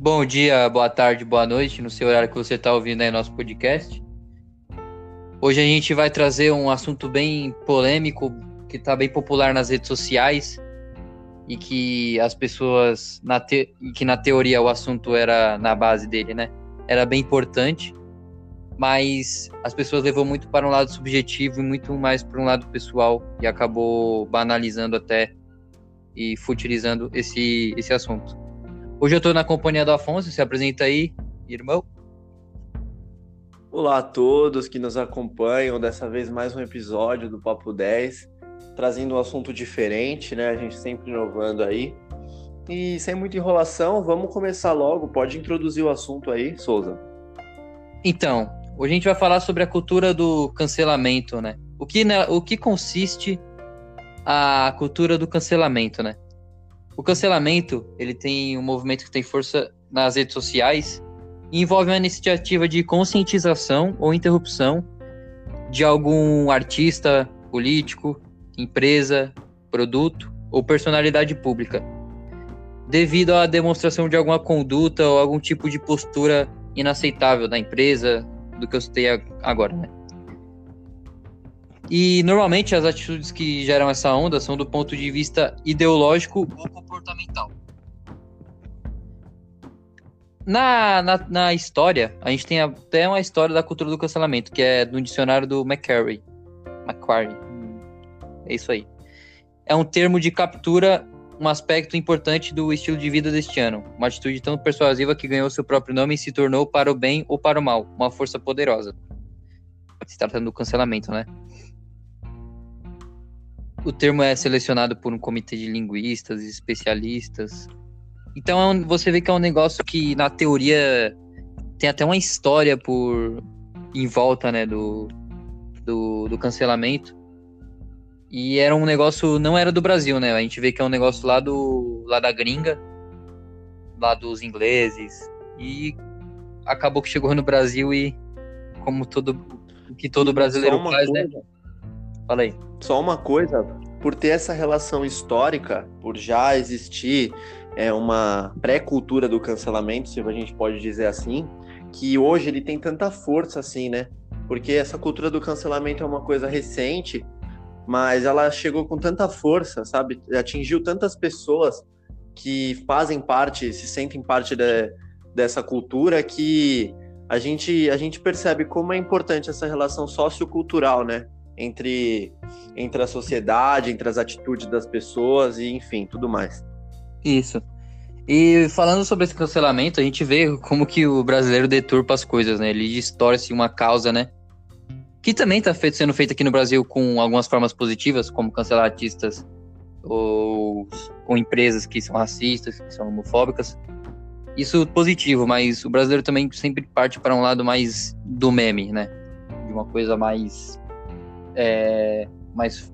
Bom dia, boa tarde, boa noite, no seu horário que você está ouvindo aí nosso podcast. Hoje a gente vai trazer um assunto bem polêmico, que está bem popular nas redes sociais e que as pessoas, na te... que na teoria o assunto era na base dele, né? Era bem importante, mas as pessoas levou muito para um lado subjetivo e muito mais para um lado pessoal e acabou banalizando até e futilizando esse, esse assunto. Hoje eu estou na companhia do Afonso, se apresenta aí, irmão. Olá a todos que nos acompanham, dessa vez mais um episódio do Papo 10, trazendo um assunto diferente, né? A gente sempre inovando aí. E sem muita enrolação, vamos começar logo. Pode introduzir o assunto aí, Souza. Então, hoje a gente vai falar sobre a cultura do cancelamento, né? O que, né, o que consiste a cultura do cancelamento, né? O cancelamento, ele tem um movimento que tem força nas redes sociais e envolve uma iniciativa de conscientização ou interrupção de algum artista, político, empresa, produto ou personalidade pública, devido à demonstração de alguma conduta ou algum tipo de postura inaceitável da empresa, do que eu citei agora, né? E normalmente as atitudes que geram essa onda são do ponto de vista ideológico ou comportamental. Na, na, na, história, a gente tem até uma história da cultura do cancelamento, que é do dicionário do McCarry. Macquarie. É isso aí. É um termo de captura, um aspecto importante do estilo de vida deste ano. Uma atitude tão persuasiva que ganhou seu próprio nome e se tornou para o bem ou para o mal, uma força poderosa. Se tratando do cancelamento, né? O termo é selecionado por um comitê de linguistas e especialistas. Então é você vê que é um negócio que, na teoria, tem até uma história por em volta né, do, do, do cancelamento. E era um negócio, não era do Brasil, né? A gente vê que é um negócio lá, do, lá da gringa, lá dos ingleses. E acabou que chegou no Brasil e, como todo que todo brasileiro faz, né? coisa. né? Fala aí. Só uma coisa, por ter essa relação histórica, por já existir é, uma pré-cultura do cancelamento, se a gente pode dizer assim, que hoje ele tem tanta força assim, né? Porque essa cultura do cancelamento é uma coisa recente, mas ela chegou com tanta força, sabe? Atingiu tantas pessoas que fazem parte, se sentem parte de, dessa cultura que a gente, a gente percebe como é importante essa relação sociocultural, né? Entre, entre a sociedade, entre as atitudes das pessoas e, enfim, tudo mais. Isso. E falando sobre esse cancelamento, a gente vê como que o brasileiro deturpa as coisas, né? Ele distorce uma causa, né? Que também está sendo feita aqui no Brasil com algumas formas positivas, como cancelar artistas ou, ou empresas que são racistas, que são homofóbicas. Isso positivo, mas o brasileiro também sempre parte para um lado mais do meme, né? De uma coisa mais é, mais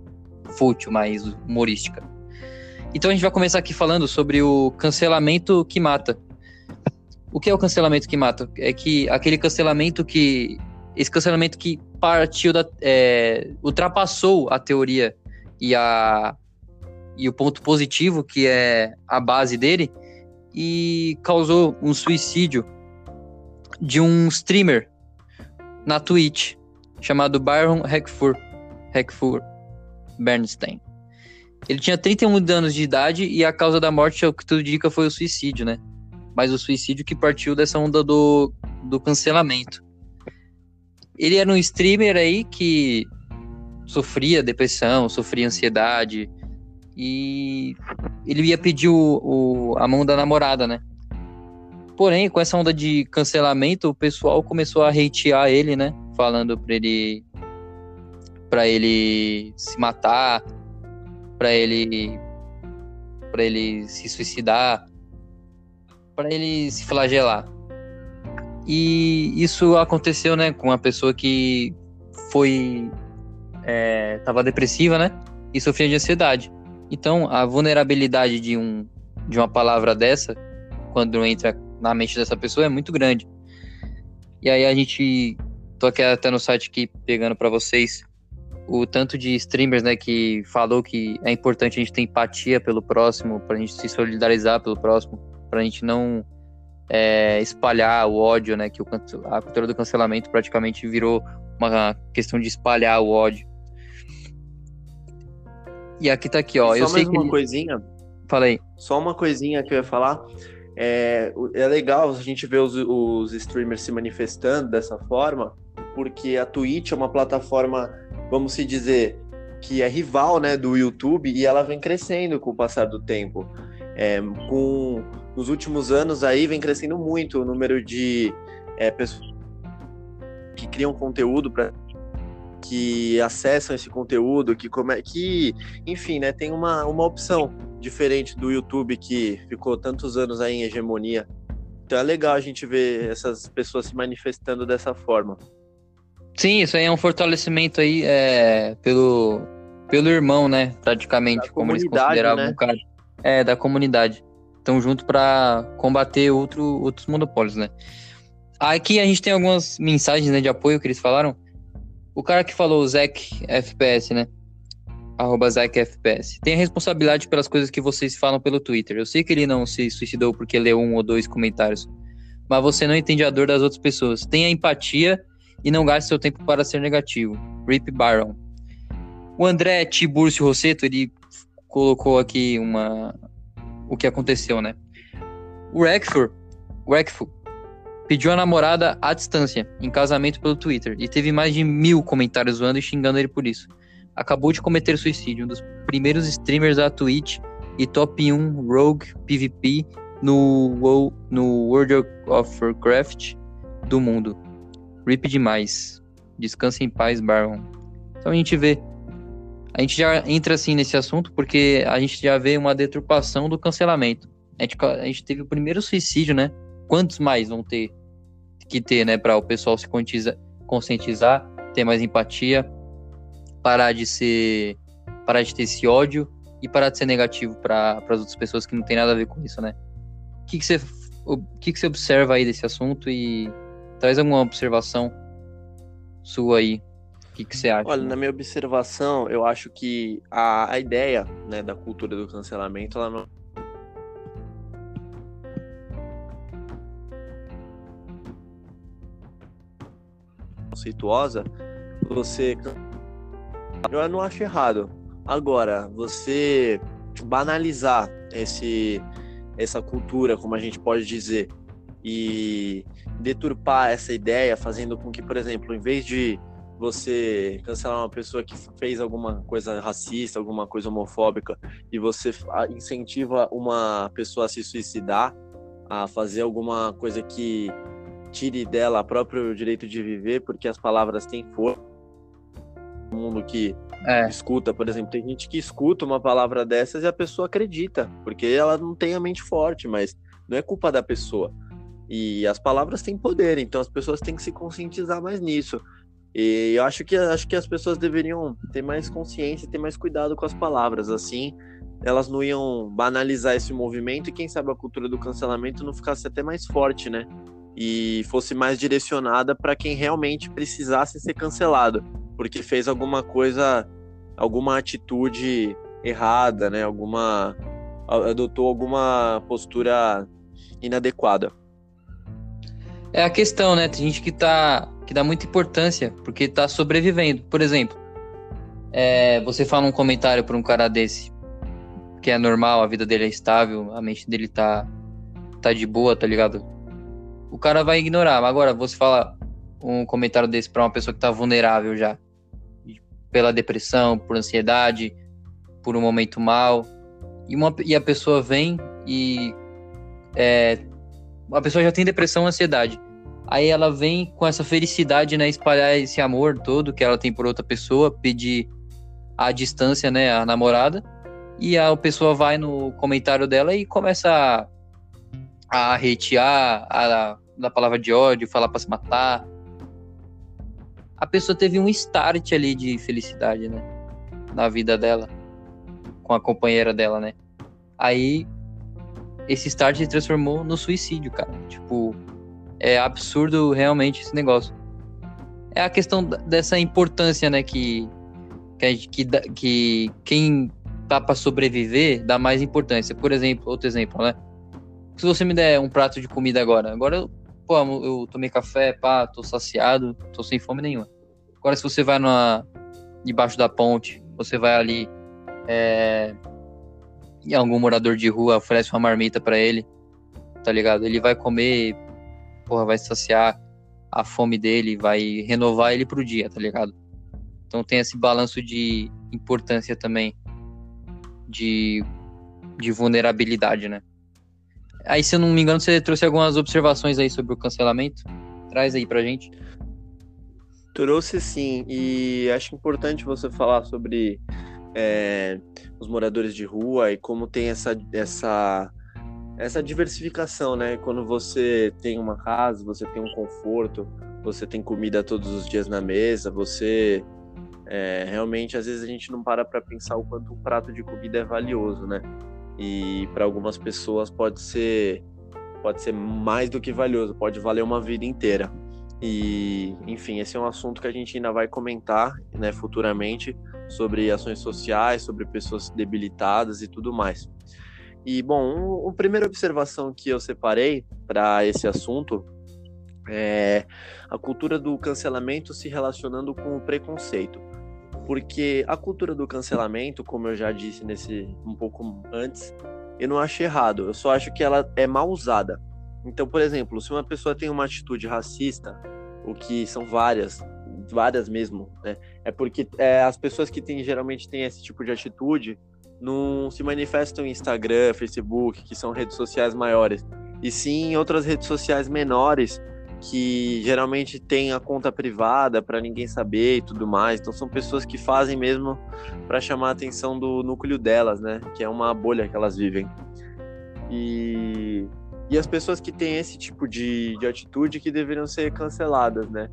fútil, mais humorística. Então a gente vai começar aqui falando sobre o cancelamento que mata. O que é o cancelamento que mata? É que aquele cancelamento que. Esse cancelamento que partiu da. É, ultrapassou a teoria e, a, e o ponto positivo, que é a base dele, e causou um suicídio de um streamer na Twitch chamado Byron Hackford. Hackford Bernstein. Ele tinha 31 anos de idade e a causa da morte, o que tudo indica, foi o suicídio, né? Mas o suicídio que partiu dessa onda do, do cancelamento. Ele era um streamer aí que sofria depressão, sofria ansiedade e ele ia pedir o, o, a mão da namorada, né? Porém, com essa onda de cancelamento, o pessoal começou a hatear ele, né? Falando pra ele para ele se matar, para ele para ele se suicidar, para ele se flagelar. E isso aconteceu, né, com uma pessoa que foi é, tava depressiva, né, e sofria de ansiedade. Então, a vulnerabilidade de um de uma palavra dessa, quando entra na mente dessa pessoa, é muito grande. E aí a gente tô aqui até no site aqui pegando para vocês o tanto de streamers, né, que falou que é importante a gente ter empatia pelo próximo, pra gente se solidarizar pelo próximo, pra gente não é, espalhar o ódio, né? Que o, a cultura do cancelamento praticamente virou uma questão de espalhar o ódio. E aqui tá aqui, ó. Só eu mais sei uma que... coisinha. Falei. Só uma coisinha que eu ia falar. É, é legal a gente ver os, os streamers se manifestando dessa forma, porque a Twitch é uma plataforma, vamos se dizer, que é rival né, do YouTube e ela vem crescendo com o passar do tempo. É, com nos últimos anos aí vem crescendo muito o número de é, pessoas que criam conteúdo para que acessam esse conteúdo, que, come, que enfim, né, tem uma, uma opção diferente do YouTube que ficou tantos anos aí em hegemonia. Então é legal a gente ver essas pessoas se manifestando dessa forma. Sim, isso aí é um fortalecimento aí é, pelo, pelo irmão, né? Praticamente, da como eles consideravam né? o cara. É, da comunidade. Estão junto para combater outro, outros monopólios, né? Aqui a gente tem algumas mensagens né, de apoio que eles falaram. O cara que falou, o Zack FPS, né? Arroba Zack FPS. Tem a responsabilidade pelas coisas que vocês falam pelo Twitter. Eu sei que ele não se suicidou porque leu um ou dois comentários. Mas você não entende a dor das outras pessoas. Tenha empatia e não gaste seu tempo para ser negativo. Rip Byron. O André Tiburcio Rosseto, ele colocou aqui uma o que aconteceu, né? O Rekfur, o Rekfur pediu a namorada à distância, em casamento pelo Twitter, e teve mais de mil comentários zoando e xingando ele por isso. Acabou de cometer suicídio, um dos primeiros streamers da Twitch e top 1 Rogue PvP no, no World of Warcraft do mundo. Rip demais. Descansa em paz, Baron. Então a gente vê. A gente já entra assim nesse assunto porque a gente já vê uma deturpação do cancelamento. A gente, a gente teve o primeiro suicídio, né? quantos mais vão ter que ter, né, para o pessoal se conscientizar, ter mais empatia, parar de ser, parar de ter esse ódio e parar de ser negativo para as outras pessoas que não tem nada a ver com isso, né? O que, que você o que, que você observa aí desse assunto e traz alguma observação sua aí? O que, você acha? Olha, na minha observação, eu acho que a, a ideia né, da cultura do cancelamento ela não conceituosa, você. Eu não acho errado. Agora, você banalizar esse, essa cultura, como a gente pode dizer, e deturpar essa ideia, fazendo com que, por exemplo, em vez de você cancelar uma pessoa que fez alguma coisa racista, alguma coisa homofóbica, e você incentiva uma pessoa a se suicidar, a fazer alguma coisa que tire dela o próprio direito de viver, porque as palavras têm força. O mundo que é. escuta, por exemplo, tem gente que escuta uma palavra dessas e a pessoa acredita, porque ela não tem a mente forte, mas não é culpa da pessoa. E as palavras têm poder, então as pessoas têm que se conscientizar mais nisso. E eu acho que, acho que as pessoas deveriam ter mais consciência, ter mais cuidado com as palavras, assim elas não iam banalizar esse movimento e quem sabe a cultura do cancelamento não ficasse até mais forte, né? e fosse mais direcionada para quem realmente precisasse ser cancelado, porque fez alguma coisa, alguma atitude errada, né? Alguma adotou alguma postura inadequada. É a questão, né? Tem gente que tá que dá muita importância porque tá sobrevivendo. Por exemplo, é, você fala um comentário para um cara desse que é normal, a vida dele é estável, a mente dele tá tá de boa, tá ligado? o cara vai ignorar. Agora, você fala um comentário desse para uma pessoa que tá vulnerável já, pela depressão, por ansiedade, por um momento mal, e, uma, e a pessoa vem e é, a pessoa já tem depressão, ansiedade. Aí ela vem com essa felicidade, né, espalhar esse amor todo que ela tem por outra pessoa, pedir a distância, né, a namorada, e a pessoa vai no comentário dela e começa a, a hatear, a da palavra de ódio, falar para se matar. A pessoa teve um start ali de felicidade, né? Na vida dela, com a companheira dela, né? Aí, esse start se transformou no suicídio, cara. Tipo, é absurdo realmente esse negócio. É a questão dessa importância, né? Que, que, que, que quem tá para sobreviver dá mais importância. Por exemplo, outro exemplo, né? Se você me der um prato de comida agora, agora eu, pô, eu tomei café, pá, tô saciado, tô sem fome nenhuma. Agora, se você vai numa, debaixo da ponte, você vai ali é, e algum morador de rua oferece uma marmita para ele, tá ligado? Ele vai comer, porra, vai saciar a fome dele, vai renovar ele pro dia, tá ligado? Então tem esse balanço de importância também de, de vulnerabilidade, né? Aí, se eu não me engano, você trouxe algumas observações aí sobre o cancelamento. Traz aí pra gente. Trouxe sim, e acho importante você falar sobre é, os moradores de rua e como tem essa, essa, essa diversificação, né? Quando você tem uma casa, você tem um conforto, você tem comida todos os dias na mesa, você é, realmente às vezes a gente não para para pensar o quanto um prato de comida é valioso, né? E para algumas pessoas pode ser pode ser mais do que valioso, pode valer uma vida inteira. E, enfim, esse é um assunto que a gente ainda vai comentar, né, futuramente, sobre ações sociais, sobre pessoas debilitadas e tudo mais. E, bom, a primeira observação que eu separei para esse assunto é a cultura do cancelamento se relacionando com o preconceito. Porque a cultura do cancelamento, como eu já disse nesse um pouco antes, eu não acho errado, eu só acho que ela é mal usada. Então, por exemplo, se uma pessoa tem uma atitude racista, o que são várias, várias mesmo, né? É porque é, as pessoas que têm, geralmente têm esse tipo de atitude não se manifestam em Instagram, Facebook, que são redes sociais maiores, e sim em outras redes sociais menores, que geralmente têm a conta privada para ninguém saber e tudo mais. Então são pessoas que fazem mesmo para chamar a atenção do núcleo delas, né? Que é uma bolha que elas vivem. E, e as pessoas que têm esse tipo de, de atitude que deveriam ser canceladas, né?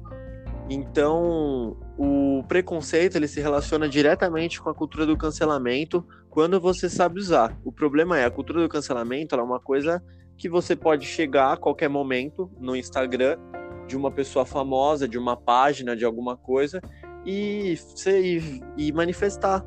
Então, o preconceito ele se relaciona diretamente com a cultura do cancelamento quando você sabe usar. O problema é a cultura do cancelamento, é uma coisa que você pode chegar a qualquer momento no Instagram de uma pessoa famosa, de uma página, de alguma coisa e, e, e manifestar,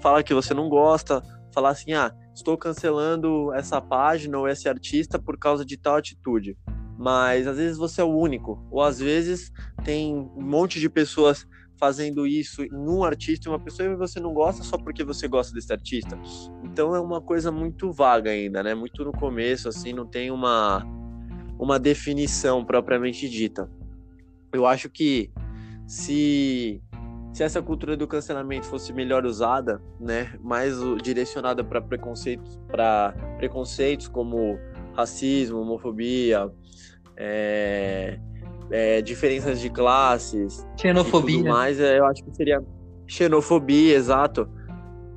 falar que você não gosta, falar assim, ah, estou cancelando essa página ou esse artista por causa de tal atitude mas às vezes você é o único, ou às vezes tem um monte de pessoas fazendo isso em um artista uma pessoa e você não gosta só porque você gosta desse artista. Então é uma coisa muito vaga ainda, né? Muito no começo, assim, não tem uma, uma definição propriamente dita. Eu acho que se, se essa cultura do cancelamento fosse melhor usada, né, mais direcionada para preconceitos, para preconceitos como racismo, homofobia, é, é, diferenças de classes, xenofobia, e tudo mais, é, eu acho que seria xenofobia, exato.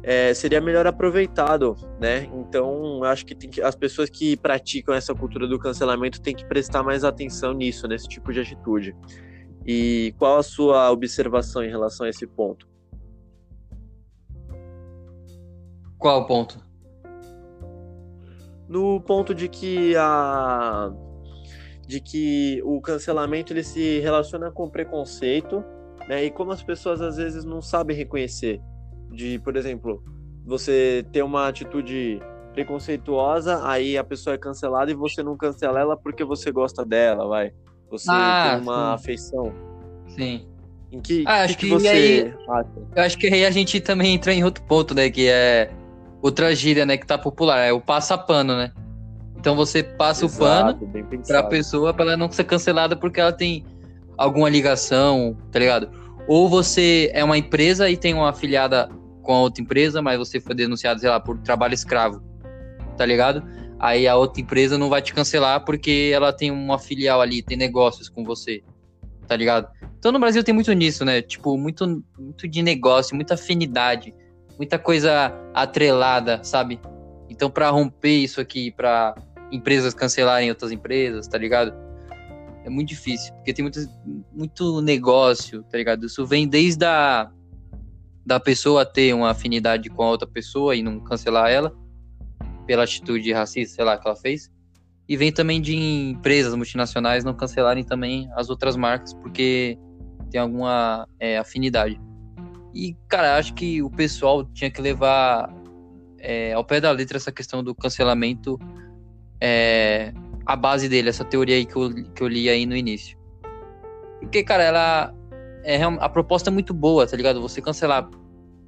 É, seria melhor aproveitado, né? Então, eu acho que, que, as pessoas que praticam essa cultura do cancelamento têm que prestar mais atenção nisso, nesse tipo de atitude. E qual a sua observação em relação a esse ponto? Qual ponto? No ponto de que a de que o cancelamento ele se relaciona com preconceito, né? E como as pessoas às vezes não sabem reconhecer, de, por exemplo, você ter uma atitude preconceituosa, aí a pessoa é cancelada e você não cancela ela porque você gosta dela, vai. Você ah, tem uma sim. afeição. Sim. Em que, ah, acho que, que você aí, Eu acho que aí a gente também entra em outro ponto, né? Que é outra gíria, né? Que tá popular, é o passapano, né? Então você passa Exato, o pano pra pessoa pra ela não ser cancelada porque ela tem alguma ligação, tá ligado? Ou você é uma empresa e tem uma afiliada com a outra empresa, mas você foi denunciado, sei lá, por trabalho escravo, tá ligado? Aí a outra empresa não vai te cancelar porque ela tem uma filial ali, tem negócios com você, tá ligado? Então no Brasil tem muito nisso, né? Tipo, muito, muito de negócio, muita afinidade, muita coisa atrelada, sabe? Então, para romper isso aqui, para empresas cancelarem outras empresas, tá ligado? É muito difícil, porque tem muito, muito negócio, tá ligado? Isso vem desde a da pessoa ter uma afinidade com a outra pessoa e não cancelar ela pela atitude racista, sei lá, que ela fez. E vem também de empresas multinacionais não cancelarem também as outras marcas porque tem alguma é, afinidade. E, cara, acho que o pessoal tinha que levar é, ao pé da letra essa questão do cancelamento é, a base dele, essa teoria aí que eu, que eu li aí no início. Porque, cara, ela. É, a proposta é muito boa, tá ligado? Você cancelar.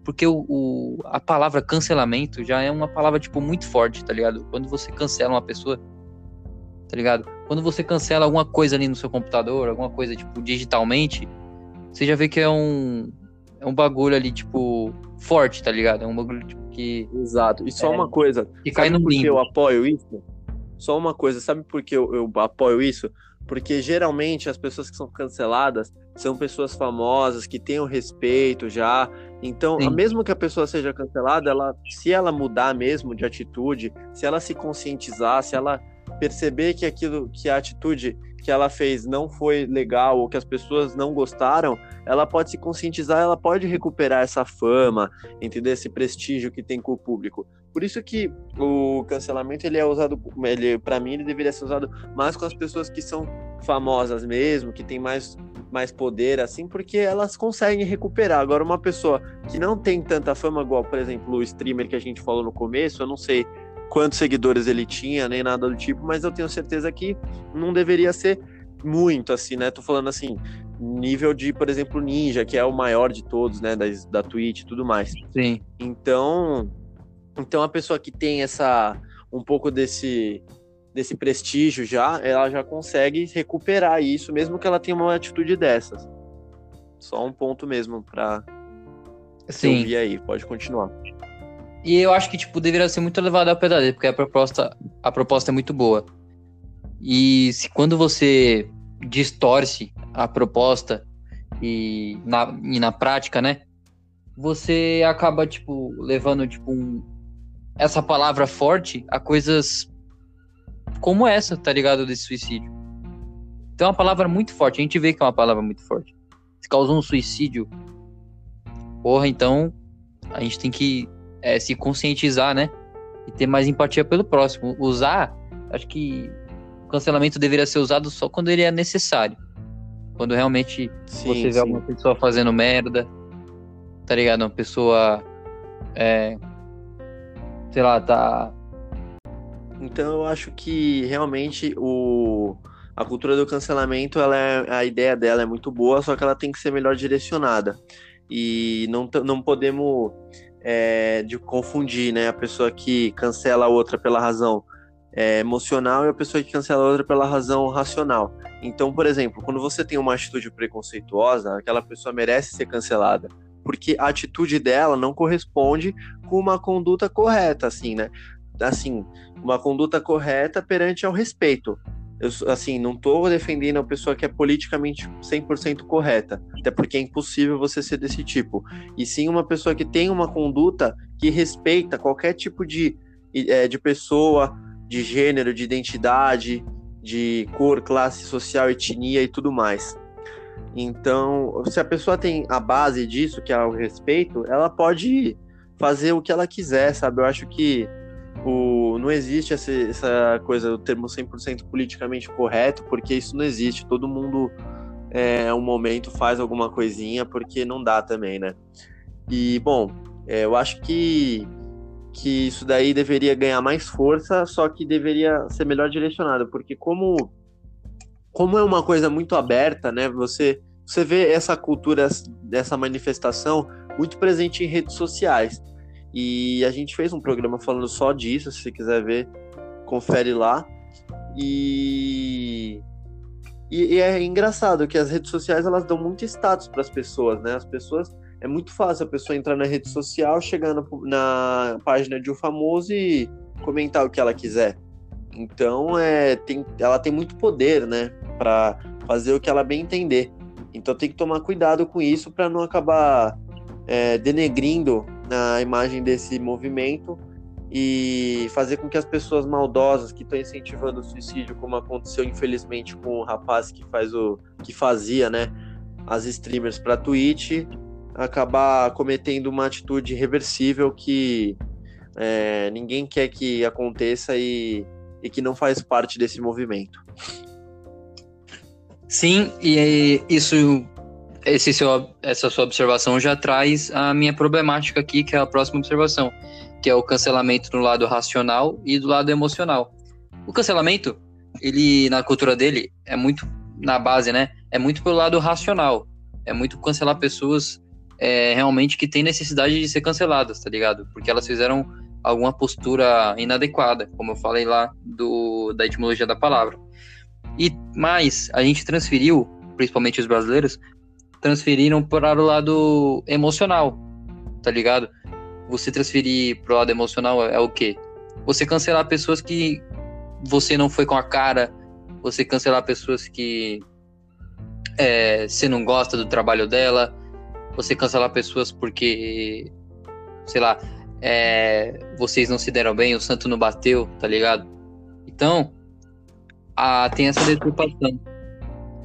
Porque o, o, a palavra cancelamento já é uma palavra, tipo, muito forte, tá ligado? Quando você cancela uma pessoa, tá ligado? Quando você cancela alguma coisa ali no seu computador, alguma coisa, tipo, digitalmente, você já vê que é um. É um bagulho ali, tipo, forte, tá ligado? É um bagulho tipo, que. Exato. E só É, uma coisa. que cai sabe no por que limbo. eu apoio isso? Só uma coisa, sabe por que eu, eu apoio isso? Porque geralmente as pessoas que são canceladas são pessoas famosas, que têm o respeito já. Então, Sim. mesmo que a pessoa seja cancelada, ela, se ela mudar mesmo de atitude, se ela se conscientizar, se ela perceber que aquilo, que a atitude que ela fez não foi legal ou que as pessoas não gostaram, ela pode se conscientizar, ela pode recuperar essa fama, entender esse prestígio que tem com o público. Por isso que o cancelamento ele é usado, ele para mim ele deveria ser usado mais com as pessoas que são famosas mesmo, que tem mais mais poder assim, porque elas conseguem recuperar. Agora uma pessoa que não tem tanta fama igual, por exemplo, o streamer que a gente falou no começo, eu não sei quantos seguidores ele tinha, nem nada do tipo, mas eu tenho certeza que não deveria ser muito assim, né? Tô falando assim, nível de, por exemplo, Ninja, que é o maior de todos, né, da, da Twitch e tudo mais. Sim. Então, então a pessoa que tem essa um pouco desse desse prestígio já, ela já consegue recuperar isso, mesmo que ela tenha uma atitude dessas. Só um ponto mesmo para Sim. ouvir aí, pode continuar. E eu acho que, tipo, deveria ser muito levado ao pé da letra, porque a proposta, a proposta é muito boa. E se quando você distorce a proposta e na, e na prática, né? Você acaba, tipo, levando, tipo, um- essa palavra forte a coisas como essa, tá ligado? Desse suicídio. Então é uma palavra muito forte. A gente vê que é uma palavra muito forte. Se causou um suicídio, porra, então a gente tem que é, se conscientizar, né? E ter mais empatia pelo próximo. Usar, acho que o cancelamento deveria ser usado só quando ele é necessário. Quando realmente Sim, você vê sim. alguma pessoa fazendo merda, tá ligado? Uma pessoa, é, sei lá, tá. Então eu acho que realmente o a cultura do cancelamento, ela é, a ideia dela é muito boa, só que ela tem que ser melhor direcionada. E não, não podemos é, de confundir, né, a pessoa que cancela a outra pela razão é, emocional e a pessoa que cancela a outra pela razão racional. Então, por exemplo, quando você tem uma atitude preconceituosa, aquela pessoa merece ser cancelada, porque a atitude dela não corresponde com uma conduta correta, assim, né? Assim, uma conduta correta perante ao respeito. Eu, assim, não tô defendendo a pessoa que é politicamente 100% correta, até porque é impossível você ser desse tipo. E sim uma pessoa que tem uma conduta que respeita qualquer tipo de, é, de pessoa, de gênero, de identidade, de cor, classe social, etnia e tudo mais. Então, se a pessoa tem a base disso, que é o respeito, ela pode fazer o que ela quiser, sabe? Eu acho que o, não existe essa, essa coisa do termo 100% politicamente correto, porque isso não existe. Todo mundo, é, um momento, faz alguma coisinha, porque não dá também, né? E, bom, é, eu acho que, que isso daí deveria ganhar mais força, só que deveria ser melhor direcionado, porque como, como é uma coisa muito aberta, né? Você, você vê essa cultura, dessa manifestação muito presente em redes sociais. E a gente fez um programa falando só disso, se você quiser ver, confere lá. E, e, e é engraçado que as redes sociais elas dão muito status para as pessoas, né? As pessoas é muito fácil a pessoa entrar na rede social, chegar na, na página de um famoso e comentar o que ela quiser. Então é, tem, ela tem muito poder, né, para fazer o que ela bem entender. Então tem que tomar cuidado com isso para não acabar é, denegrindo na imagem desse movimento e fazer com que as pessoas maldosas que estão incentivando o suicídio, como aconteceu infelizmente com o rapaz que faz o que fazia, né, as streamers para Twitch, acabar cometendo uma atitude reversível que é, ninguém quer que aconteça e, e que não faz parte desse movimento. Sim, e isso, esse seu, essa sua observação já traz a minha problemática aqui, que é a próxima observação, que é o cancelamento do lado racional e do lado emocional. O cancelamento, ele, na cultura dele, é muito, na base, né? É muito pelo lado racional. É muito cancelar pessoas é, realmente que têm necessidade de ser canceladas, tá ligado? Porque elas fizeram alguma postura inadequada, como eu falei lá do, da etimologia da palavra. E mais, a gente transferiu, principalmente os brasileiros, transferiram para o lado emocional, tá ligado? Você transferir para o lado emocional é, é o quê? Você cancelar pessoas que você não foi com a cara, você cancelar pessoas que é, você não gosta do trabalho dela, você cancelar pessoas porque, sei lá, é, vocês não se deram bem, o santo não bateu, tá ligado? Então, a, tem essa deturpação.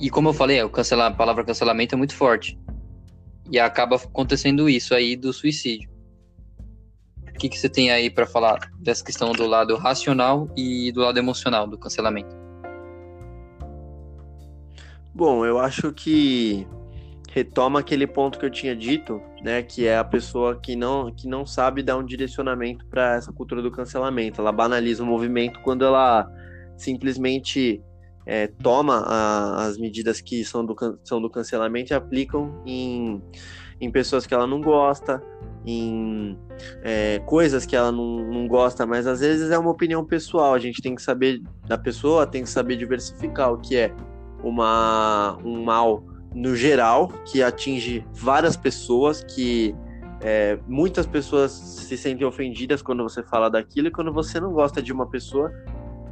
E como eu falei, o cancelar, a palavra cancelamento é muito forte. E acaba acontecendo isso aí do suicídio. O que, que você tem aí para falar dessa questão do lado racional e do lado emocional do cancelamento? Bom, eu acho que retoma aquele ponto que eu tinha dito, né, que é a pessoa que não, que não sabe dar um direcionamento para essa cultura do cancelamento. Ela banaliza o movimento quando ela simplesmente é, toma a, as medidas que são do, são do cancelamento e aplicam em, em pessoas que ela não gosta, em é, coisas que ela não, não gosta, mas às vezes é uma opinião pessoal. A gente tem que saber da pessoa, tem que saber diversificar o que é uma, um mal no geral, que atinge várias pessoas, que é, muitas pessoas se sentem ofendidas quando você fala daquilo e quando você não gosta de uma pessoa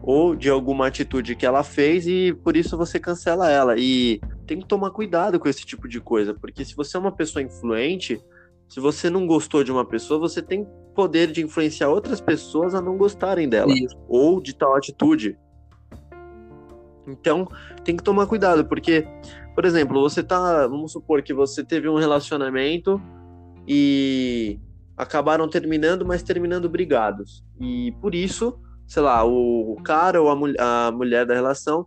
ou de alguma atitude que ela fez e por isso você cancela ela. E tem que tomar cuidado com esse tipo de coisa, porque se você é uma pessoa influente, se você não gostou de uma pessoa, você tem poder de influenciar outras pessoas a não gostarem dela isso. ou de tal atitude. Então, tem que tomar cuidado, porque por exemplo, você tá. Vamos supor que você teve um relacionamento e acabaram terminando, mas terminando brigados. E por isso, sei lá, o cara ou a, mul a mulher da relação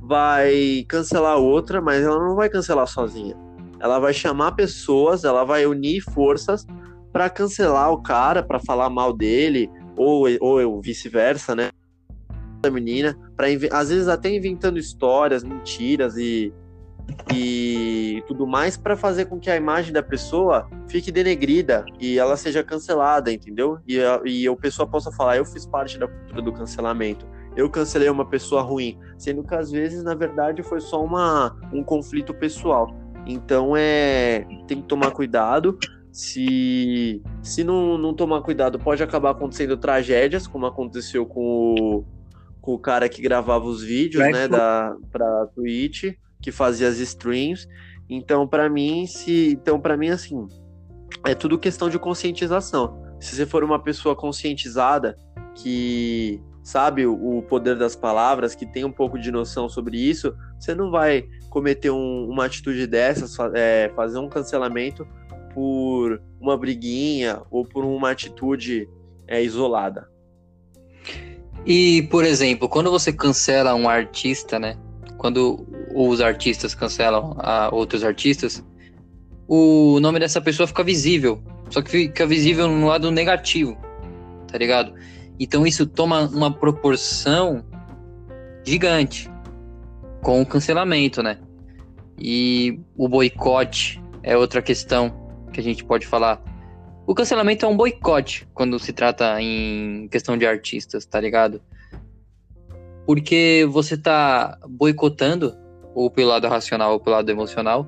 vai cancelar outra, mas ela não vai cancelar sozinha. Ela vai chamar pessoas, ela vai unir forças para cancelar o cara, para falar mal dele, ou, ou vice-versa, né? Da menina, para às vezes até inventando histórias, mentiras e e tudo mais para fazer com que a imagem da pessoa fique denegrida e ela seja cancelada, entendeu? E a, e a pessoa possa falar, eu fiz parte da cultura do cancelamento, eu cancelei uma pessoa ruim, sendo que às vezes, na verdade, foi só uma, um conflito pessoal. Então é tem que tomar cuidado. Se, se não, não tomar cuidado, pode acabar acontecendo tragédias, como aconteceu com o, com o cara que gravava os vídeos, né, da, pra Twitch que fazia as streams. Então, para mim, se, então para mim assim, é tudo questão de conscientização. Se você for uma pessoa conscientizada que sabe o poder das palavras, que tem um pouco de noção sobre isso, você não vai cometer um, uma atitude dessas, é, fazer um cancelamento por uma briguinha ou por uma atitude é, isolada. E, por exemplo, quando você cancela um artista, né? Quando os artistas cancelam a outros artistas, o nome dessa pessoa fica visível. Só que fica visível no lado negativo, tá ligado? Então isso toma uma proporção gigante com o cancelamento, né? E o boicote é outra questão que a gente pode falar. O cancelamento é um boicote quando se trata em questão de artistas, tá ligado? Porque você está boicotando, ou pelo lado racional ou pelo lado emocional,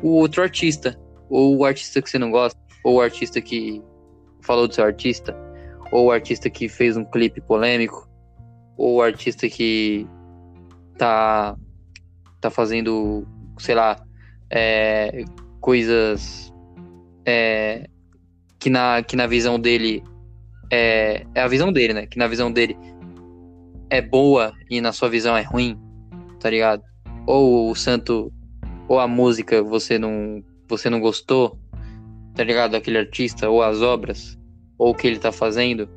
o outro artista, ou o artista que você não gosta, ou o artista que falou do seu artista, ou o artista que fez um clipe polêmico, ou o artista que tá, tá fazendo, sei lá, é, coisas é, que, na, que na visão dele é, é a visão dele, né? Que na visão dele é boa e na sua visão é ruim, tá ligado? Ou o santo, ou a música você não, você não gostou, tá ligado? Aquele artista, ou as obras, ou o que ele tá fazendo,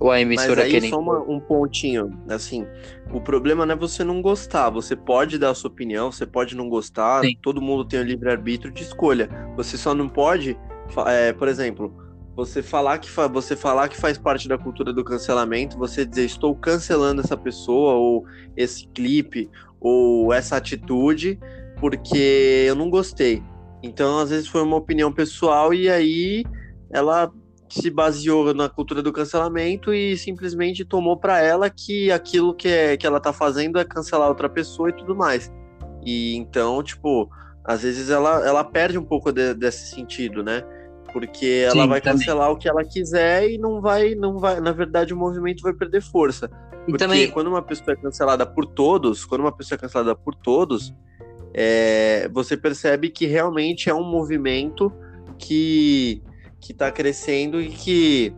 ou a emissora Mas aí querendo... só uma, um pontinho, assim, o problema não é você não gostar, você pode dar a sua opinião, você pode não gostar, Sim. todo mundo tem o livre-arbítrio de escolha, você só não pode, é, por exemplo, Você falar que fa... você falar que faz parte da cultura do cancelamento, você dizer estou cancelando essa pessoa ou esse clipe ou essa atitude porque eu não gostei. Então, às vezes foi uma opinião pessoal e aí ela se baseou na cultura do cancelamento e simplesmente tomou para ela que aquilo que, é, que ela tá fazendo é cancelar outra pessoa e tudo mais. E então, tipo, às vezes ela, ela perde um pouco de, desse sentido, né? Porque ela Sim, vai também. cancelar o que ela quiser e não vai, não vai, na verdade, o movimento vai perder força. Porque também... quando uma pessoa é cancelada por todos, quando uma pessoa é cancelada por todos, é, você percebe que realmente é um movimento que que está crescendo e que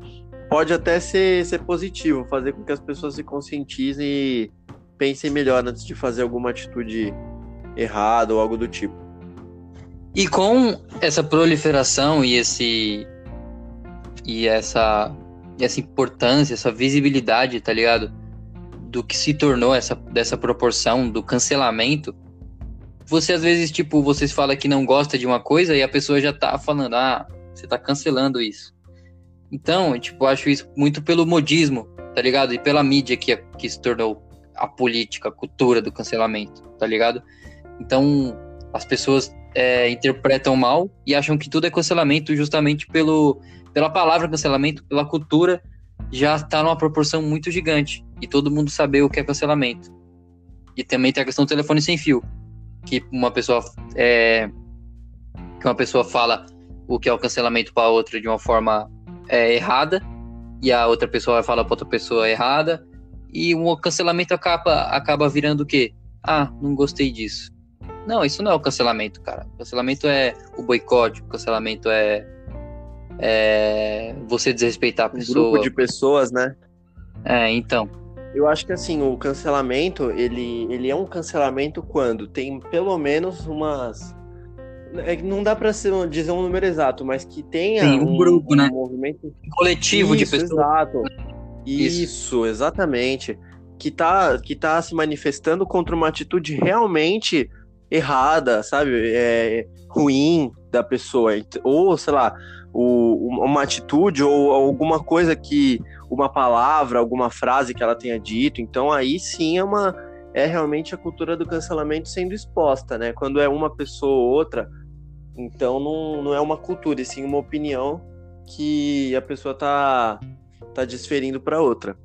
pode até ser, ser positivo, fazer com que as pessoas se conscientizem e pensem melhor antes de fazer alguma atitude errada ou algo do tipo. E com essa proliferação e esse e essa essa importância, essa visibilidade, tá ligado? Do que se tornou essa dessa proporção do cancelamento, você às vezes tipo, você fala que não gosta de uma coisa e a pessoa já tá falando: "Ah, você tá cancelando isso. Então, tipo, acho isso muito pelo modismo, tá ligado? E pela mídia que, que se tornou a política, a cultura do cancelamento, tá ligado? Então, as pessoas é, interpretam mal e acham que tudo é cancelamento justamente pelo, pela palavra cancelamento, pela cultura, já tá numa proporção muito gigante. E todo mundo saber o que é cancelamento. E também tem a questão do telefone sem fio. Que uma pessoa é, que uma pessoa fala o que é o cancelamento para outra de uma forma é, errada e a outra pessoa vai falar para outra pessoa errada e o cancelamento acaba acaba virando o quê? Ah, não gostei disso. Não, isso não é o cancelamento, cara. O cancelamento é o boicote, o cancelamento é, é você desrespeitar a pessoa. Um grupo de pessoas, né? É, então. Eu acho que assim, o cancelamento, ele, ele é um cancelamento quando tem pelo menos umas é, não dá para dizer um número exato, mas que tenha um, um, grupo, um né? movimento um coletivo Isso, de pessoas. Exato. Isso. Isso, exatamente. Que tá, que tá se manifestando contra uma atitude realmente errada, sabe? É, ruim da pessoa. Ou, sei lá, o, uma atitude ou alguma coisa que. Uma palavra, alguma frase que ela tenha dito. Então aí sim é uma é realmente a cultura do cancelamento sendo exposta, né? Quando é uma pessoa ou outra, então não, não é uma cultura, e sim uma opinião que a pessoa tá, tá desferindo para outra.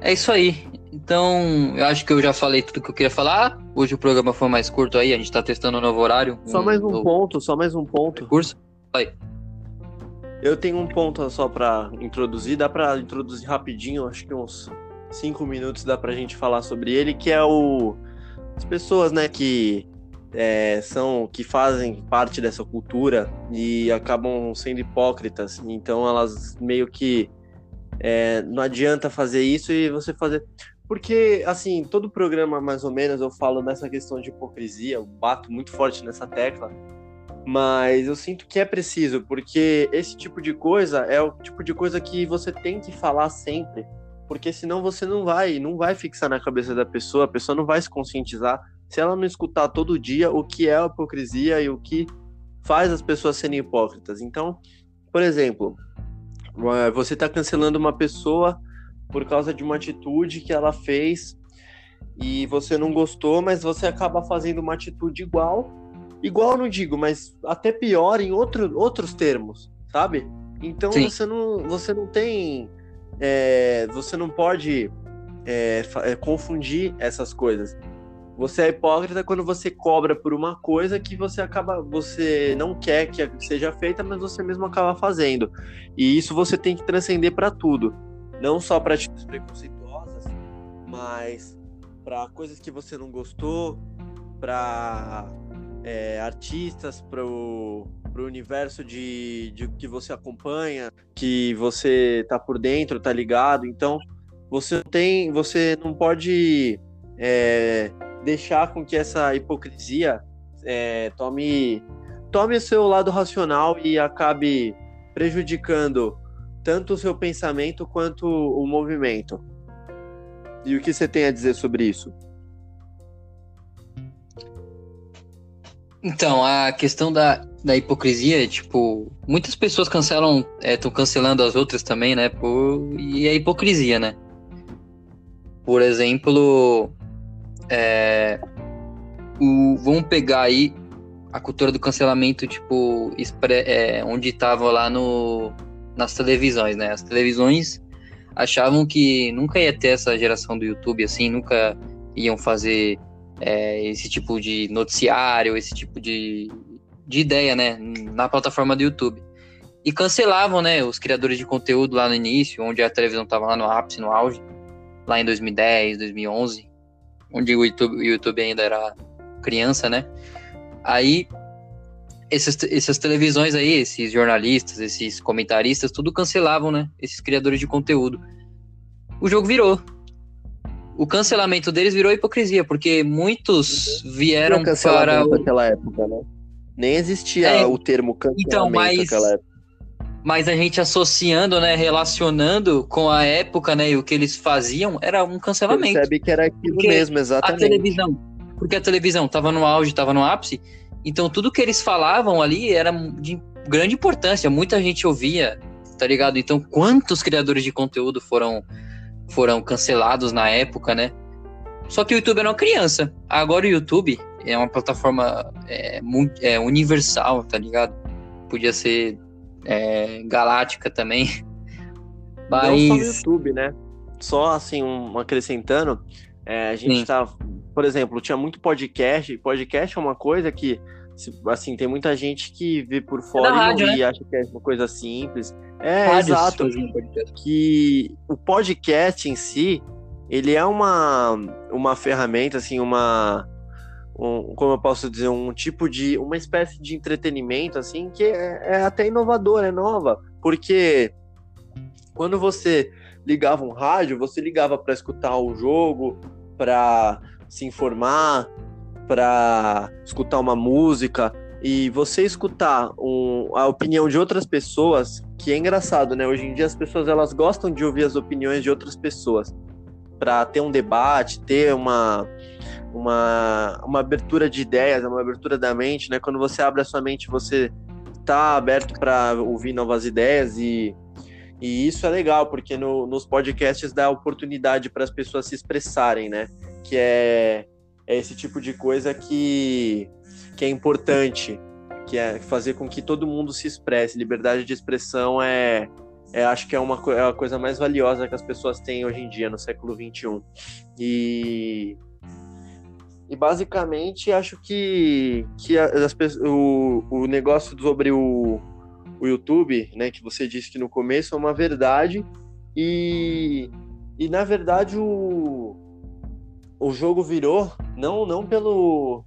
É isso aí. Então, eu acho que eu já falei tudo que eu queria falar. Hoje o programa foi mais curto aí, a gente tá testando um novo horário. Só um mais um novo... ponto, só mais um ponto. Curso? Aí. Eu tenho um ponto só para introduzir, dá para introduzir rapidinho, acho que uns cinco minutos dá pra gente falar sobre ele, que é o as pessoas, né, que é, são que fazem parte dessa cultura e acabam sendo hipócritas. Então elas meio que é, não adianta fazer isso e você fazer porque assim todo programa mais ou menos eu falo nessa questão de hipocrisia, eu bato muito forte nessa tecla. Mas eu sinto que é preciso, porque esse tipo de coisa é o tipo de coisa que você tem que falar sempre porque senão você não vai, não vai fixar na cabeça da pessoa, a pessoa não vai se conscientizar se ela não escutar todo dia o que é a hipocrisia e o que faz as pessoas serem hipócritas. Então, por exemplo, eh, você está cancelando uma pessoa por causa de uma atitude que ela fez e você não gostou, mas você acaba fazendo uma atitude igual, igual não digo, mas até pior em outro, outros termos, sabe? Então você não, você não tem é, você não pode é, é, confundir essas coisas. Você é hipócrita quando você cobra por uma coisa que você acaba, você não quer que seja feita, mas você mesmo acaba fazendo. E isso você tem que transcender para tudo, não só para atitudes preconceituosas, mas para coisas que você não gostou, para é, artistas, para o universo de, de que você acompanha, que você tá por dentro, tá ligado. Então, você tem, você não pode é, deixar com que essa hipocrisia é, tome tome seu lado racional e acabe prejudicando tanto o seu pensamento quanto o movimento. E o que você tem a dizer sobre isso? Então, a questão da da hipocrisia, tipo, muitas pessoas cancelam, estão é, cancelando as outras também, né? Por, e a hipocrisia, né? Por exemplo, é, o, vamos pegar aí a cultura do cancelamento, tipo, é, onde tava lá no, nas televisões, né? As televisões achavam que nunca ia ter essa geração do YouTube, assim, nunca iam fazer é, esse tipo de noticiário, esse tipo de, de ideia, né, na plataforma do YouTube. E cancelavam, né, os criadores de conteúdo lá no início, onde a televisão estava lá no ápice, no auge, lá em 2010, 2011, onde o YouTube, o YouTube ainda era criança, né? Aí essas, essas televisões aí, esses jornalistas, esses comentaristas, tudo cancelavam, né? Esses criadores de conteúdo. O jogo virou. O cancelamento deles virou hipocrisia, porque muitos vieram para. Naquela época, né? Nem existia é, o termo cancelamento então, mas, naquela época. Mas a gente associando, né, relacionando com a época, né, e o que eles faziam, era um cancelamento. Percebe que era aquilo porque mesmo, exatamente. A televisão, porque a televisão estava no auge, estava no ápice, então tudo que eles falavam ali era de grande importância, muita gente ouvia, tá ligado? Então quantos criadores de conteúdo foram foram cancelados na época, né? Só que o YouTube era uma criança. Agora o YouTube é uma plataforma é, é, universal, tá ligado? Podia ser é, galáctica também. Mas... Não só no YouTube, né? Só assim, um, acrescentando, é, a gente Sim. tá. Por exemplo, tinha muito podcast. Podcast é uma coisa que, assim, tem muita gente que vê por é fora é rádio, e né? acha que é uma coisa simples. É, Rádios exato. Que o podcast em si, ele é uma, uma ferramenta, assim, uma um, como eu posso dizer, um tipo de, uma espécie de entretenimento, assim, que é, é até inovadora, é nova, porque quando você ligava um rádio, você ligava para escutar o jogo, para se informar, para escutar uma música, e você escutar um, a opinião de outras pessoas, que é engraçado, né? Hoje em dia as pessoas elas gostam de ouvir as opiniões de outras pessoas para ter um debate, ter uma uma, uma abertura de ideias, uma abertura da mente, né? Quando você abre a sua mente, você está aberto para ouvir novas ideias e, e isso é legal, porque no, nos podcasts dá oportunidade para as pessoas se expressarem, né? Que é, é esse tipo de coisa que, que é importante, que é fazer com que todo mundo se expresse. Liberdade de expressão é, é acho que é uma, é a coisa mais valiosa que as pessoas têm hoje em dia, no século XXI. E e basicamente acho que, que as, o, o negócio sobre o, o YouTube, né, que você disse que no começo é uma verdade. E, e na verdade o, o jogo virou não, não pelo,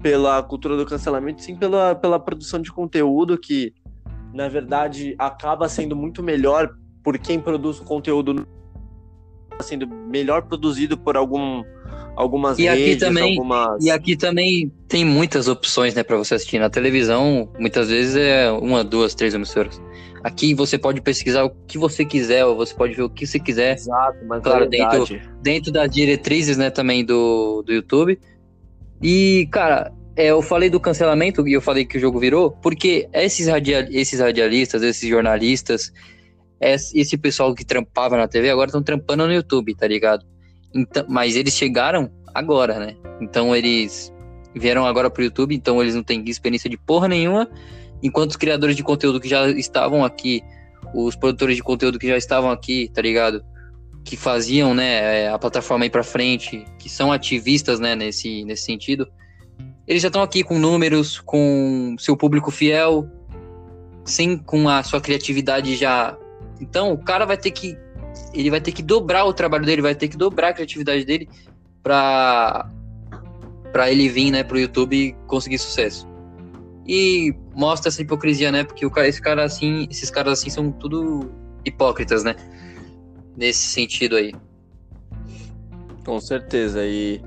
pela cultura do cancelamento, sim pela, pela produção de conteúdo que na verdade acaba sendo muito melhor por quem produz o conteúdo sendo melhor produzido por algum algumas e redes, aqui também algumas... E aqui também tem muitas opções, né, para você assistir na televisão. Muitas vezes é uma, duas, três emissoras. Aqui você pode pesquisar o que você quiser, ou você pode ver o que você quiser. Exato, mas claro, é dentro, dentro das diretrizes, né, também do, do YouTube. E, cara, é, eu falei do cancelamento e eu falei que o jogo virou, porque esses, radial, esses radialistas, esses jornalistas, esse pessoal que trampava na TV agora estão trampando no YouTube, tá ligado? Então, mas eles chegaram agora, né? Então eles vieram agora pro YouTube, então eles não têm experiência de porra nenhuma, enquanto os criadores de conteúdo que já estavam aqui, os produtores de conteúdo que já estavam aqui, tá ligado? Que faziam, né, é, a plataforma ir para frente, que são ativistas, né, nesse, nesse sentido, eles já estão aqui com números, com seu público fiel, sim, com a sua criatividade já. Então, o cara vai ter que ele vai ter que dobrar o trabalho dele, vai ter que dobrar a criatividade dele para para ele vir, né, pro YouTube e conseguir sucesso. E mostra essa hipocrisia, né? Porque o cara, esse cara assim, esses caras assim são tudo hipócritas, né? Nesse sentido aí. Com certeza e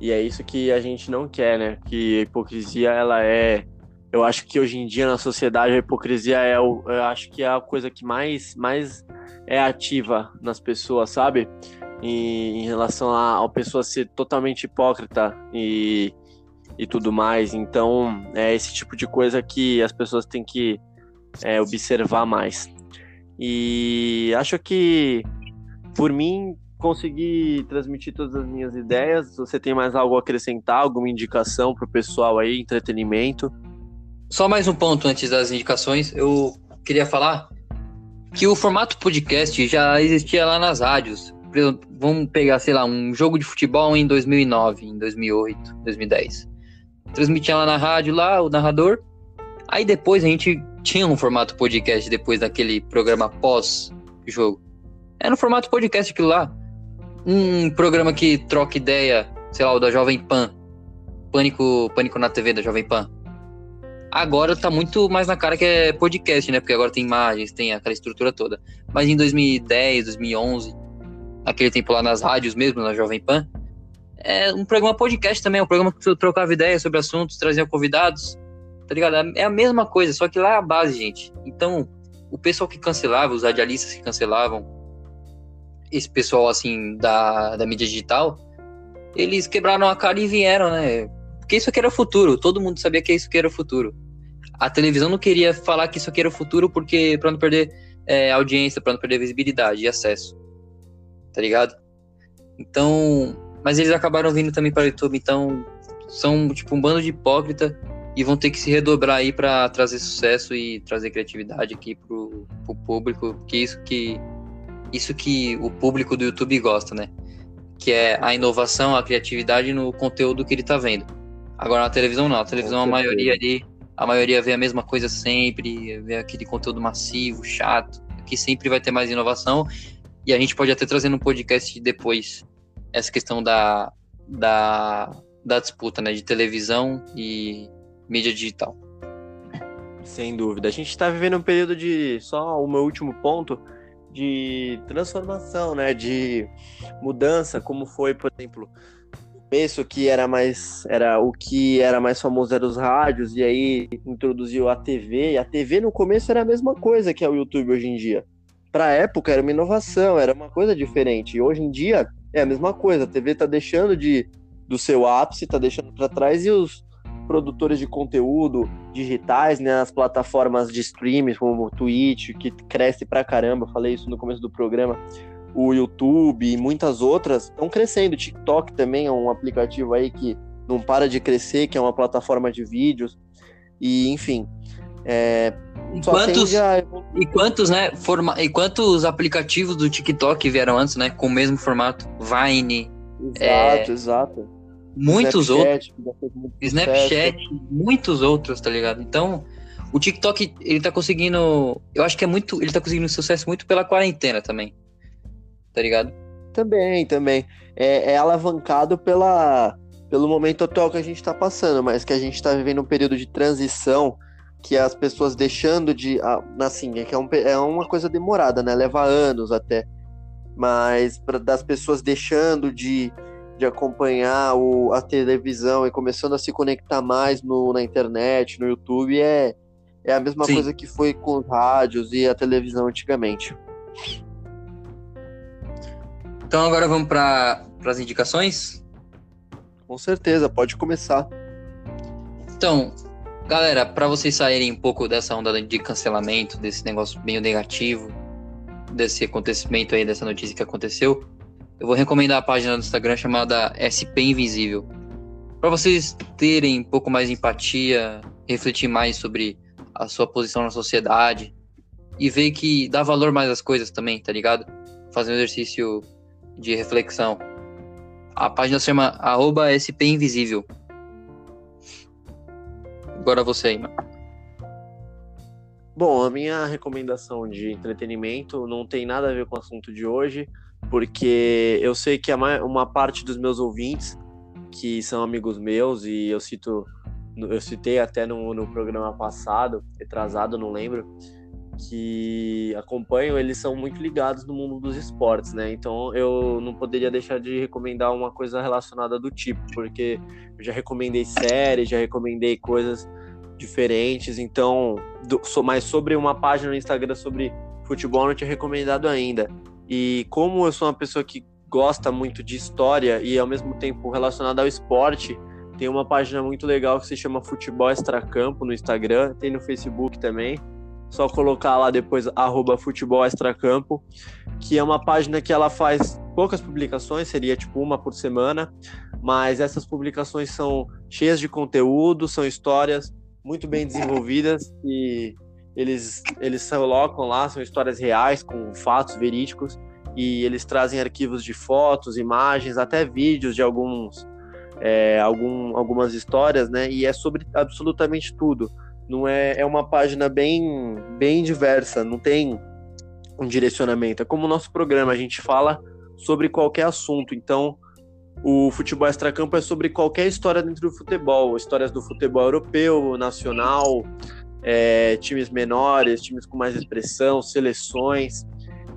e é isso que a gente não quer, né? Que a hipocrisia ela é eu acho que hoje em dia na sociedade a hipocrisia é o, eu acho que é a coisa que mais mais é ativa nas pessoas, sabe? E, em relação a, a pessoa ser totalmente hipócrita e, e tudo mais. Então, é esse tipo de coisa que as pessoas têm que é, observar mais. E acho que, por mim, consegui transmitir todas as minhas ideias. Você tem mais algo a acrescentar, alguma indicação para o pessoal aí, entretenimento? Só mais um ponto antes das indicações. Eu queria falar que o formato podcast já existia lá nas rádios. Vamos pegar, sei lá, um jogo de futebol em 2009, em 2008, 2010 transmitia lá na rádio, lá, o narrador. Aí depois a gente tinha um formato podcast depois daquele programa pós-jogo. É no formato podcast aquilo lá. Um programa que troca ideia, sei lá, o da Jovem Pan. Pânico, Pânico na TV da Jovem Pan. Agora tá muito mais na cara que é podcast, né? Porque agora tem imagens, tem aquela estrutura toda. Mas em 2010, 2011, aquele tempo lá nas rádios mesmo, na Jovem Pan, é um programa podcast também, um programa que tu trocava ideias sobre assuntos, trazia convidados, tá ligado? É a mesma coisa, só que lá é a base, gente. Então, o pessoal que cancelava, os radialistas que cancelavam, esse pessoal, assim, da, da mídia digital, eles quebraram a cara e vieram, né? Porque isso aqui era o futuro, todo mundo sabia que isso aqui era o futuro. A televisão não queria falar que isso aqui era o futuro porque para não perder é, audiência, para não perder visibilidade e acesso. Tá ligado? Então, mas eles acabaram vindo também para o YouTube, então são tipo um bando de hipócrita e vão ter que se redobrar aí para trazer sucesso e trazer criatividade aqui pro, pro público, que isso que isso que o público do YouTube gosta, né? Que é a inovação, a criatividade no conteúdo que ele tá vendo. Agora na televisão não, a televisão a maioria ali, a maioria vê a mesma coisa sempre, vê aquele conteúdo massivo, chato. Aqui sempre vai ter mais inovação e a gente pode até trazer no podcast depois essa questão da, da, da disputa né, de televisão e mídia digital. Sem dúvida. A gente está vivendo um período de, só o meu último ponto, de transformação, né? De mudança, como foi, por exemplo, começo que era mais era o que era mais famoso era os rádios e aí introduziu a TV e a TV no começo era a mesma coisa que é o YouTube hoje em dia para época era uma inovação era uma coisa diferente e hoje em dia é a mesma coisa. A TV está deixando de do seu ápice, está deixando para trás e os produtores de conteúdo digitais, né, as plataformas de streaming como o Twitch, que cresce pra caramba, falei isso no começo do programa, o YouTube e muitas outras estão crescendo. O TikTok também é um aplicativo aí que não para de crescer, que é uma plataforma de vídeos. E, enfim, é, e quantos, já... e quantos, né, forma, e quantos aplicativos do TikTok vieram antes, né, com o mesmo formato? Vine. Exato, é, exato. Muitos Snapchat, outros. Snapchat, muitos outros, tá ligado? Então, o TikTok, ele tá conseguindo, eu acho que é muito, ele tá conseguindo sucesso muito pela quarentena também. Tá ligado? Também, também. É, é alavancado pela, pelo momento atual que a gente tá passando, mas que a gente tá vivendo um período de transição que as pessoas deixando de. Assim, é que é, um, é uma coisa demorada, né? Leva anos até. Mas pra, das pessoas deixando de, de acompanhar o, a televisão e começando a se conectar mais no, na internet, no YouTube, é, é a mesma Sim. coisa que foi com os rádios e a televisão antigamente. Então agora vamos para as indicações? Com certeza, pode começar. Então, Galera, para vocês saírem um pouco dessa onda de cancelamento, desse negócio meio negativo, desse acontecimento aí, dessa notícia que aconteceu, eu vou recomendar a página do Instagram chamada SP Invisível. Para vocês terem um pouco mais de empatia, refletir mais sobre a sua posição na sociedade e ver que dá valor mais às coisas também, tá ligado? Fazer um exercício de reflexão. A página se chama SP Invisível. Agora você aí. Bom, a minha recomendação de entretenimento não tem nada a ver com o assunto de hoje, porque eu sei que uma parte dos meus ouvintes, que são amigos meus, e eu cito, eu citei até no, no programa passado, retrasado, não lembro, que acompanham, eles são muito ligados no mundo dos esportes, né? Então eu não poderia deixar de recomendar uma coisa relacionada do tipo, porque eu já recomendei séries, já recomendei coisas diferentes, então, do, mas sobre uma página no Instagram sobre futebol não tinha recomendado ainda. E como eu sou uma pessoa que gosta muito de história e ao mesmo tempo relacionada ao esporte, Tem uma página muito legal que se chama Futebol Extracampo no Instagram, tem no Facebook também. Só colocar lá depois arroba Futebol Extracampo, que é uma página que ela faz poucas publicações, seria tipo uma por semana, mas essas publicações são cheias de conteúdo, são histórias muito bem desenvolvidas e eles, eles colocam lá, são histórias reais, com fatos verídicos, e eles trazem arquivos de fotos, imagens, até vídeos de alguns, é, algum, algumas histórias, né? E é sobre absolutamente tudo. Não é, é uma página bem, bem diversa, não tem um direcionamento. É como o nosso programa, a gente fala sobre qualquer assunto. Então, o futebol extracampo é sobre qualquer história dentro do futebol, histórias do futebol europeu, nacional, é, times menores, times com mais expressão, seleções.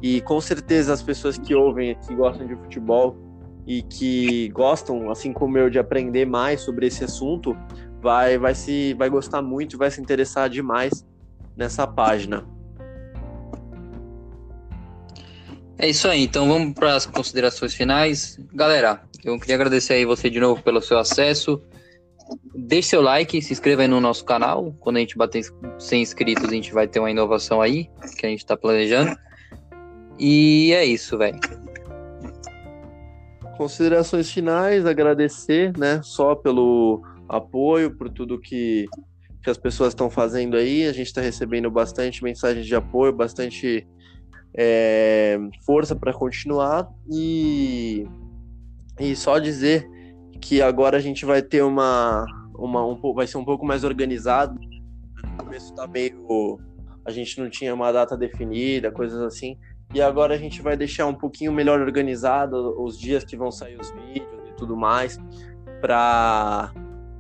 E com certeza as pessoas que ouvem, que gostam de futebol e que gostam, assim como eu, de aprender mais sobre esse assunto, vai, vai, se, vai gostar muito vai se interessar demais nessa página. É isso aí, então vamos para as considerações finais. Galera, eu queria agradecer aí você de novo pelo seu acesso. Deixe seu like, se inscreva aí no nosso canal. Quando a gente bater 100 inscritos, a gente vai ter uma inovação aí que a gente está planejando. E é isso, velho. Considerações finais, agradecer, né, só pelo apoio, por tudo que, que as pessoas estão fazendo aí. A gente está recebendo bastante mensagens de apoio, bastante é, força para continuar e, e só dizer que agora a gente vai ter uma, uma um, vai ser um pouco mais organizado. No começo tá meio a gente não tinha uma data definida, coisas assim. E agora a gente vai deixar um pouquinho melhor organizado os dias que vão sair os vídeos e tudo mais para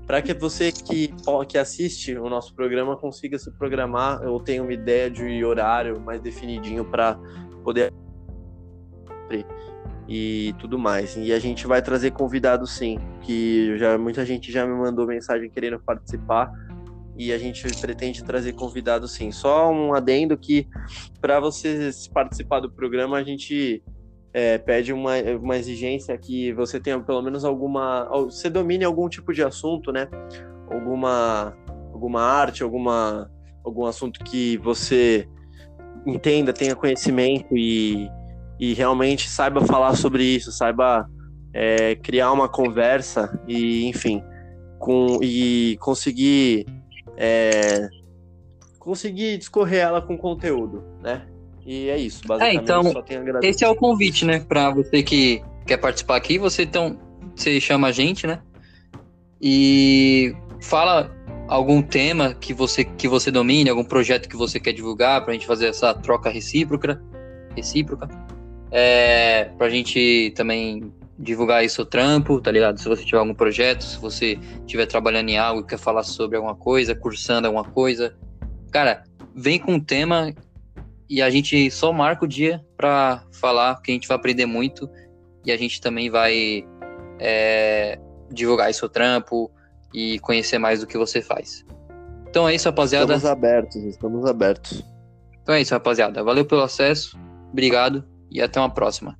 para que você que, que assiste o nosso programa consiga se programar ou tenha uma ideia de horário mais definidinho para poder e tudo mais. E a gente vai trazer convidados sim, que já muita gente já me mandou mensagem querendo participar e a gente pretende trazer convidados sim. Só um adendo que para você participar do programa a gente é, pede uma, uma exigência que você tenha pelo menos alguma, você domine algum tipo de assunto, né? Alguma alguma arte, alguma algum assunto que você entenda, tenha conhecimento e e realmente saiba falar sobre isso, saiba é, criar uma conversa e, enfim, com, e conseguir é, conseguir discorrer ela com conteúdo, né? E é isso, basicamente. É, então, esse é o convite, né? Para você que quer participar aqui, você então você chama a gente, né? E fala algum tema que você que você domine, algum projeto que você quer divulgar para a gente fazer essa troca recíproca, recíproca é, pra gente também divulgar isso o trampo, tá ligado? Se você tiver algum projeto, se você estiver trabalhando em algo, quer falar sobre alguma coisa, cursando alguma coisa, cara, vem com um tema e a gente só marca o dia pra falar, que a gente vai aprender muito e a gente também vai é, divulgar o trampo e conhecer mais do que você faz. Então é isso, rapaziada. Estamos abertos, estamos abertos. Então é isso, rapaziada. Valeu pelo acesso. Obrigado e até uma próxima.